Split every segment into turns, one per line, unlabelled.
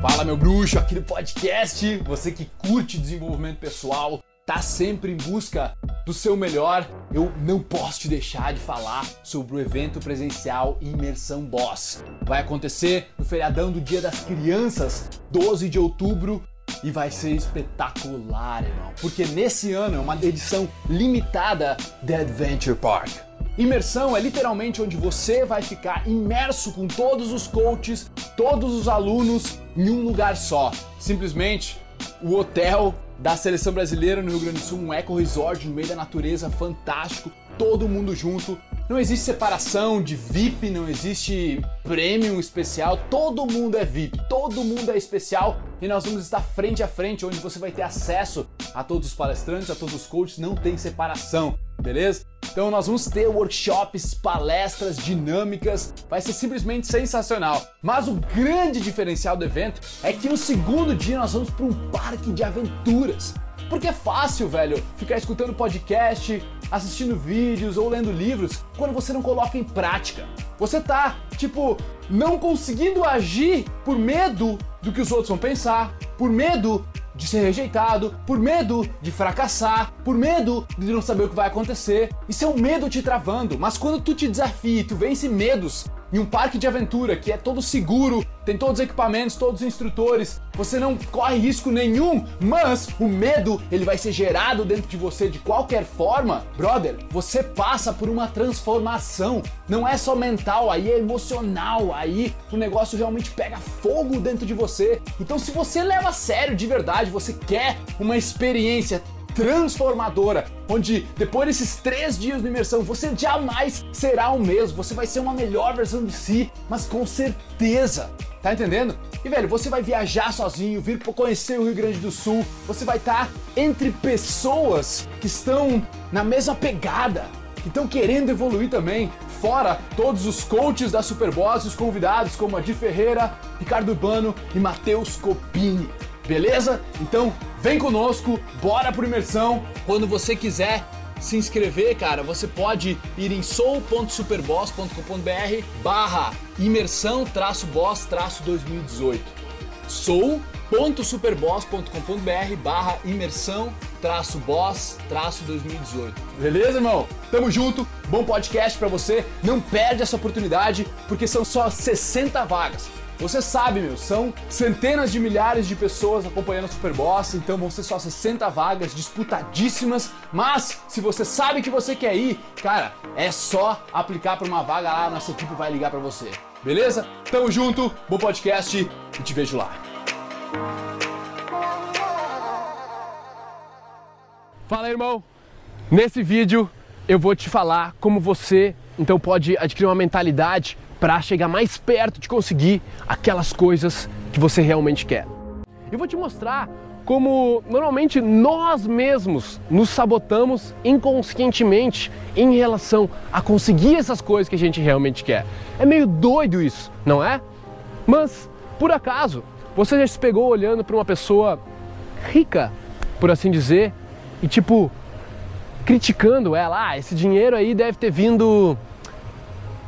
Fala, meu bruxo, aqui no podcast. Você que curte desenvolvimento pessoal, tá sempre em busca do seu melhor, eu não posso te deixar de falar sobre o evento presencial Imersão Boss. Vai acontecer no feriadão do Dia das Crianças, 12 de outubro, e vai ser espetacular, irmão, porque nesse ano é uma edição limitada da Adventure Park. Imersão é literalmente onde você vai ficar imerso com todos os coaches, todos os alunos em um lugar só. Simplesmente o hotel da seleção brasileira no Rio Grande do Sul, um eco resort no meio da natureza fantástico, todo mundo junto. Não existe separação de VIP, não existe premium especial, todo mundo é VIP, todo mundo é especial e nós vamos estar frente a frente, onde você vai ter acesso a todos os palestrantes, a todos os coaches, não tem separação, beleza? Então nós vamos ter workshops, palestras dinâmicas, vai ser simplesmente sensacional. Mas o grande diferencial do evento é que no segundo dia nós vamos para um parque de aventuras. Porque é fácil, velho, ficar escutando podcast, assistindo vídeos ou lendo livros quando você não coloca em prática. Você tá, tipo, não conseguindo agir por medo do que os outros vão pensar, por medo de ser rejeitado, por medo de fracassar, por medo de não saber o que vai acontecer. Isso é um medo te travando, mas quando tu te desafia e tu vence medos em um parque de aventura que é todo seguro, tem todos os equipamentos, todos os instrutores, você não corre risco nenhum, mas o medo ele vai ser gerado dentro de você de qualquer forma, brother. Você passa por uma transformação, não é só mental, aí é emocional, aí o negócio realmente pega fogo dentro de você. Então, se você leva a sério de verdade, você quer uma experiência transformadora, onde depois desses três dias de imersão você jamais será o mesmo, você vai ser uma melhor versão de si, mas com certeza. Tá entendendo? E velho, você vai viajar sozinho, vir conhecer o Rio Grande do Sul, você vai estar tá entre pessoas que estão na mesma pegada, que estão querendo evoluir também. Fora todos os coaches da Superboss, os convidados como Adi Ferreira, Ricardo Urbano e Matheus Copini. Beleza? Então vem conosco, bora pro imersão. Quando você quiser se inscrever, cara, você pode ir em sou.superboss.com.br barra imersão boss traço 2018. sou.superboss.com.br barra imersão boss traço 2018. Beleza, irmão? Tamo junto, bom podcast para você. Não perde essa oportunidade, porque são só 60 vagas. Você sabe, meu, são centenas de milhares de pessoas acompanhando a Superboss, então vão ser só 60 vagas disputadíssimas, mas se você sabe que você quer ir, cara, é só aplicar para uma vaga lá, nossa equipe vai ligar para você. Beleza? Tamo junto, bom podcast e te vejo lá. Fala, irmão. Nesse vídeo eu vou te falar como você então pode adquirir uma mentalidade para chegar mais perto de conseguir aquelas coisas que você realmente quer. Eu vou te mostrar como normalmente nós mesmos nos sabotamos inconscientemente em relação a conseguir essas coisas que a gente realmente quer. É meio doido isso, não é? Mas, por acaso, você já se pegou olhando para uma pessoa rica, por assim dizer, e tipo, criticando ela, ah, esse dinheiro aí deve ter vindo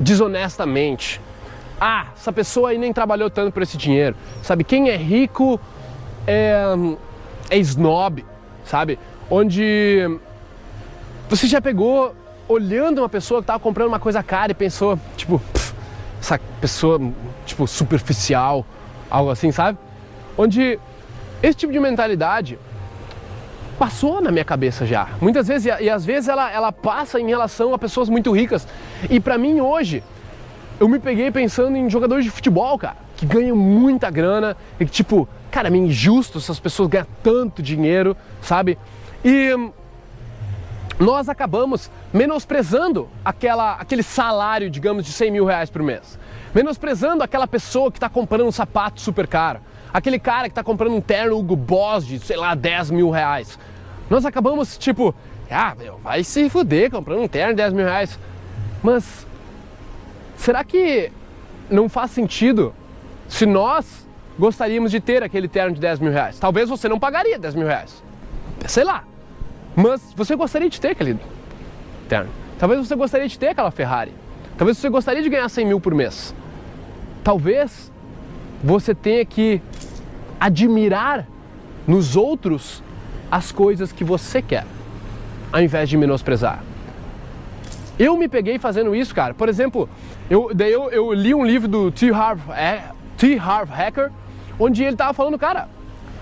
desonestamente. Ah, essa pessoa aí nem trabalhou tanto por esse dinheiro. Sabe, quem é rico é, é snob, sabe? Onde você já pegou olhando uma pessoa que estava comprando uma coisa cara e pensou, tipo, essa pessoa, tipo, superficial, algo assim, sabe? Onde esse tipo de mentalidade passou na minha cabeça já. Muitas vezes, e, às vezes ela, ela passa em relação a pessoas muito ricas. E para mim hoje, eu me peguei pensando em jogadores de futebol, cara, que ganham muita grana e que tipo, cara, é injusto essas pessoas ganham tanto dinheiro, sabe? E nós acabamos menosprezando aquela, aquele salário, digamos, de 100 mil reais por mês. Menosprezando aquela pessoa que está comprando um sapato super caro. Aquele cara que está comprando um terno Hugo Boss de, sei lá, 10 mil reais nós acabamos tipo, ah, meu, vai se fuder comprando um terno de 10 mil reais. Mas será que não faz sentido se nós gostaríamos de ter aquele terno de 10 mil reais? Talvez você não pagaria 10 mil reais. Sei lá. Mas você gostaria de ter aquele terno. Talvez você gostaria de ter aquela Ferrari. Talvez você gostaria de ganhar 100 mil por mês. Talvez você tenha que
admirar nos outros as coisas que você quer, ao invés de menosprezar. Eu me peguei fazendo isso, cara. Por exemplo, eu, daí eu, eu li um livro do T. Harv, é, T. Harv Hacker, onde ele tava falando, cara,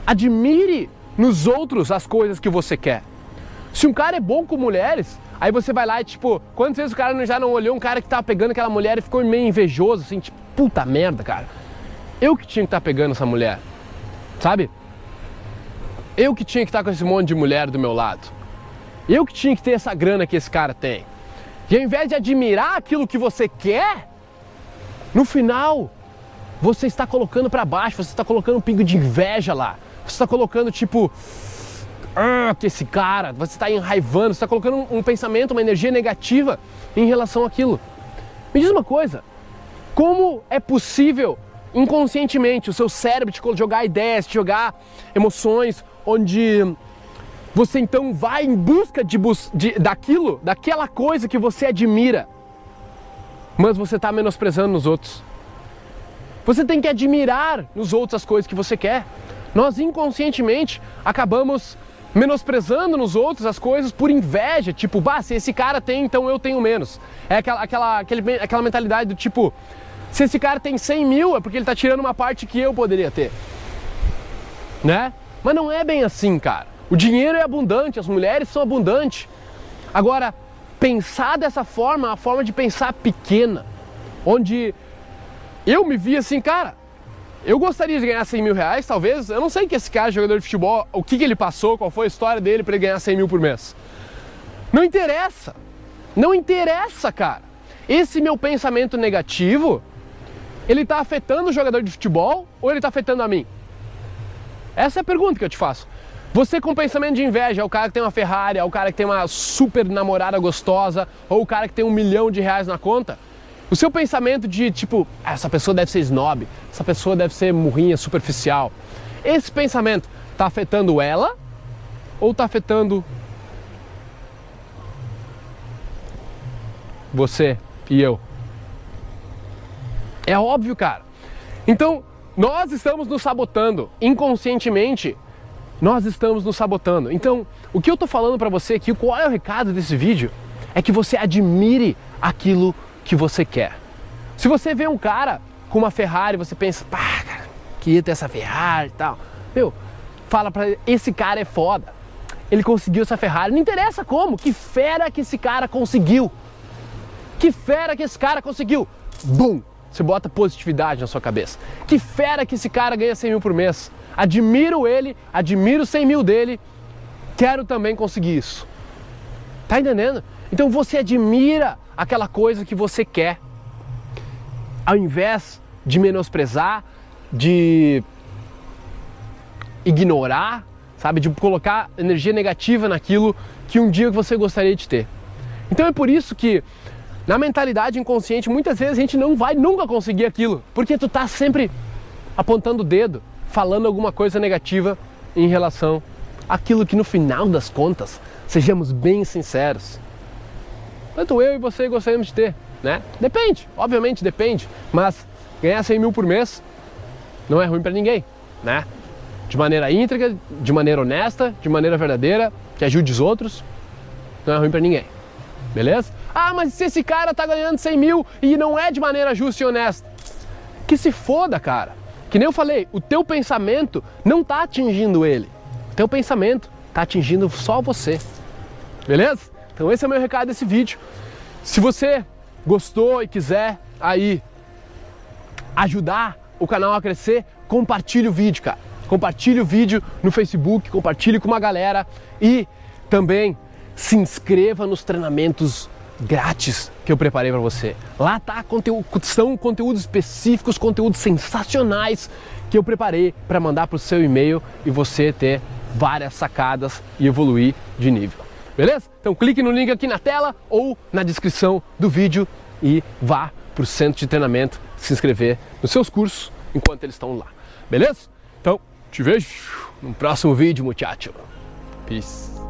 admire nos outros as coisas que você quer. Se um cara é bom com mulheres, aí você vai lá e tipo, quantas vezes o cara já não olhou um cara que tava pegando aquela mulher e ficou meio invejoso, assim, tipo, puta merda, cara. Eu que tinha que estar tá pegando essa mulher, sabe? Eu que tinha que estar tá com esse monte de mulher do meu lado. Eu que tinha que ter essa grana que esse cara tem. E ao invés de admirar aquilo que você quer, no final, você está colocando para baixo, você está colocando um pingo de inveja lá. Você está colocando tipo, ah, que esse cara, você está enraivando, você está colocando um, um pensamento, uma energia negativa em relação àquilo. Me diz uma coisa, como é possível inconscientemente o seu cérebro te jogar ideias, te jogar emoções, onde você então vai em busca de, de daquilo, daquela coisa que você admira, mas você está menosprezando nos outros. Você tem que admirar nos outros as coisas que você quer. Nós inconscientemente acabamos menosprezando nos outros as coisas por inveja, tipo, bah, se esse cara tem, então eu tenho menos. É aquela, aquela, aquele, aquela mentalidade do tipo, se esse cara tem 100 mil é porque ele está tirando uma parte que eu poderia ter. Né? Mas não é bem assim, cara. O dinheiro é abundante, as mulheres são abundantes. Agora, pensar dessa forma, é a forma de pensar pequena, onde eu me vi assim, cara, eu gostaria de ganhar 100 mil reais, talvez. Eu não sei que esse cara, jogador de futebol, o que, que ele passou, qual foi a história dele para ele ganhar 100 mil por mês. Não interessa. Não interessa, cara. Esse meu pensamento negativo, ele está afetando o jogador de futebol ou ele está afetando a mim? Essa é a pergunta que eu te faço. Você com pensamento de inveja, é o cara que tem uma Ferrari, é o cara que tem uma super namorada gostosa, ou o cara que tem um milhão de reais na conta, o seu pensamento de tipo, ah, essa pessoa deve ser snob, essa pessoa deve ser murrinha, superficial. Esse pensamento está afetando ela ou está afetando você e eu? É óbvio, cara. Então, nós estamos nos sabotando inconscientemente. Nós estamos nos sabotando. Então, o que eu estou falando para você aqui, qual é o recado desse vídeo? É que você admire aquilo que que você quer. Se você vê um cara com uma Ferrari, você pensa, pá, cara, queria ter essa Ferrari e tal. Meu, fala pra ele, esse cara é foda. Ele conseguiu essa Ferrari, não interessa como, que fera que esse cara conseguiu. Que fera que esse cara conseguiu. Bum! Você bota positividade na sua cabeça. Que fera que esse cara ganha 100 mil por mês. Admiro ele, admiro 100 mil dele, quero também conseguir isso. Tá entendendo? Então você admira aquela coisa que você quer, ao invés de menosprezar, de ignorar, sabe, de colocar energia negativa naquilo que um dia você gostaria de ter. Então é por isso que na mentalidade inconsciente muitas vezes a gente não vai nunca conseguir aquilo, porque tu tá sempre apontando o dedo, falando alguma coisa negativa em relação àquilo que no final das contas, sejamos bem sinceros, tanto eu e você gostaríamos de ter, né? Depende, obviamente depende, mas ganhar 100 mil por mês não é ruim para ninguém, né? De maneira íntegra, de maneira honesta, de maneira verdadeira, que ajude os outros, não é ruim para ninguém, beleza? Ah, mas se esse cara tá ganhando 100 mil e não é de maneira justa e honesta, que se foda, cara. Que nem eu falei, o teu pensamento não tá atingindo ele. O teu pensamento tá atingindo só você. Beleza? Então esse é o meu recado desse vídeo. Se você gostou e quiser aí ajudar o canal a crescer, compartilhe o vídeo, cara. Compartilhe o vídeo no Facebook, compartilhe com uma galera e também se inscreva nos treinamentos grátis que eu preparei para você. Lá tá conteúdo, são conteúdos específicos, conteúdos sensacionais que eu preparei para mandar para o seu e-mail e você ter várias sacadas e evoluir de nível. Beleza? Então clique no link aqui na tela ou na descrição do vídeo e vá para o centro de treinamento se inscrever nos seus cursos enquanto eles estão lá. Beleza? Então, te vejo no próximo vídeo, muchacho. Peace.